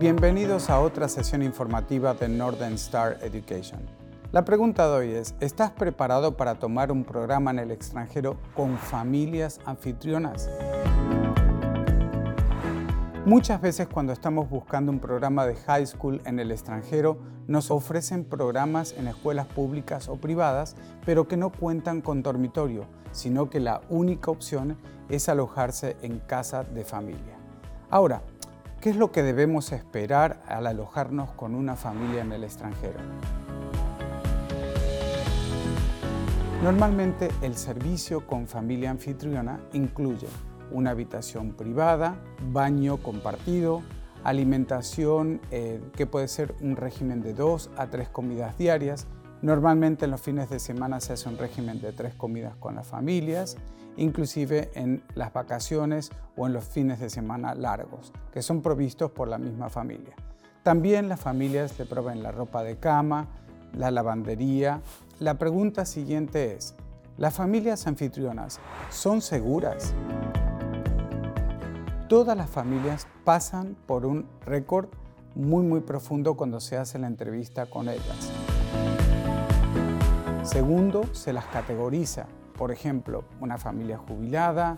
Bienvenidos a otra sesión informativa de Northern Star Education. La pregunta de hoy es, ¿estás preparado para tomar un programa en el extranjero con familias anfitrionas? Muchas veces cuando estamos buscando un programa de high school en el extranjero, nos ofrecen programas en escuelas públicas o privadas, pero que no cuentan con dormitorio, sino que la única opción es alojarse en casa de familia. Ahora, ¿Qué es lo que debemos esperar al alojarnos con una familia en el extranjero? Normalmente el servicio con familia anfitriona incluye una habitación privada, baño compartido, alimentación eh, que puede ser un régimen de dos a tres comidas diarias. Normalmente en los fines de semana se hace un régimen de tres comidas con las familias inclusive en las vacaciones o en los fines de semana largos, que son provistos por la misma familia. También las familias le proveen la ropa de cama, la lavandería. La pregunta siguiente es, ¿las familias anfitrionas son seguras? Todas las familias pasan por un récord muy muy profundo cuando se hace la entrevista con ellas. Segundo, se las categoriza por ejemplo, una familia jubilada,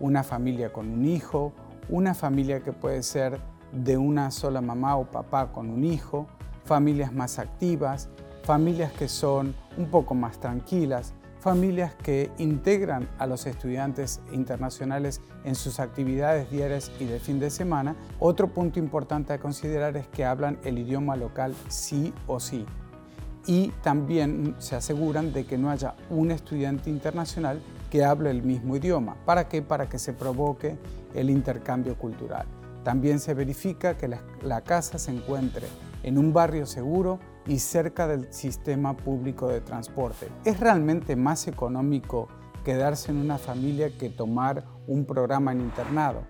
una familia con un hijo, una familia que puede ser de una sola mamá o papá con un hijo, familias más activas, familias que son un poco más tranquilas, familias que integran a los estudiantes internacionales en sus actividades diarias y de fin de semana. Otro punto importante a considerar es que hablan el idioma local sí o sí y también se aseguran de que no haya un estudiante internacional que hable el mismo idioma. ¿Para qué? Para que se provoque el intercambio cultural. También se verifica que la, casa se encuentre en un barrio seguro y cerca del sistema público de transporte. ¿Es realmente más económico quedarse en una familia que tomar un programa en internado?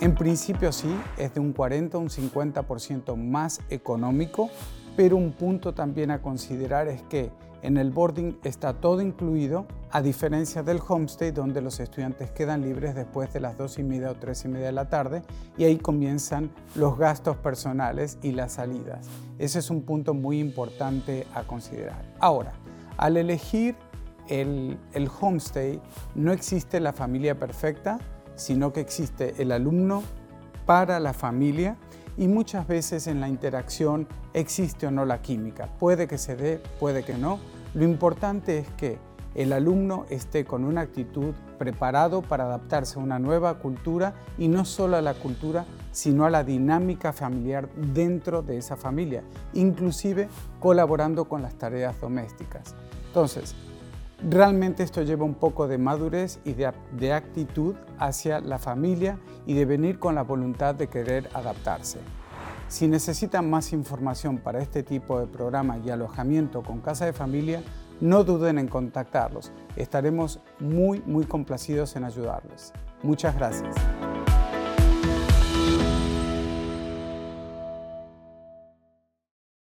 En principio sí, es de un 40 a un 50% más económico, pero un punto también a considerar es que en el boarding está todo incluido, a diferencia del homestay donde los estudiantes quedan libres después de las 2 y media o 3 y media de la tarde y ahí comienzan los gastos personales y las salidas. Ese es un punto muy importante a considerar. Ahora, al elegir el, el homestay no existe la familia perfecta, sino que existe el alumno para la familia y muchas veces en la interacción existe o no la química. Puede que se dé, puede que no. Lo importante es que el alumno esté con una actitud preparado para adaptarse a una nueva cultura y no solo a la cultura, sino a la dinámica familiar dentro de esa familia, inclusive colaborando con las tareas domésticas. Entonces, Realmente esto lleva un poco de madurez y de, actitud hacia la familia y de venir con la voluntad de querer adaptarse. Si necesitan más información para este tipo de programa y alojamiento con casa de familia, no duden en contactarlos. Estaremos muy, muy complacidos en ayudarles. Muchas gracias.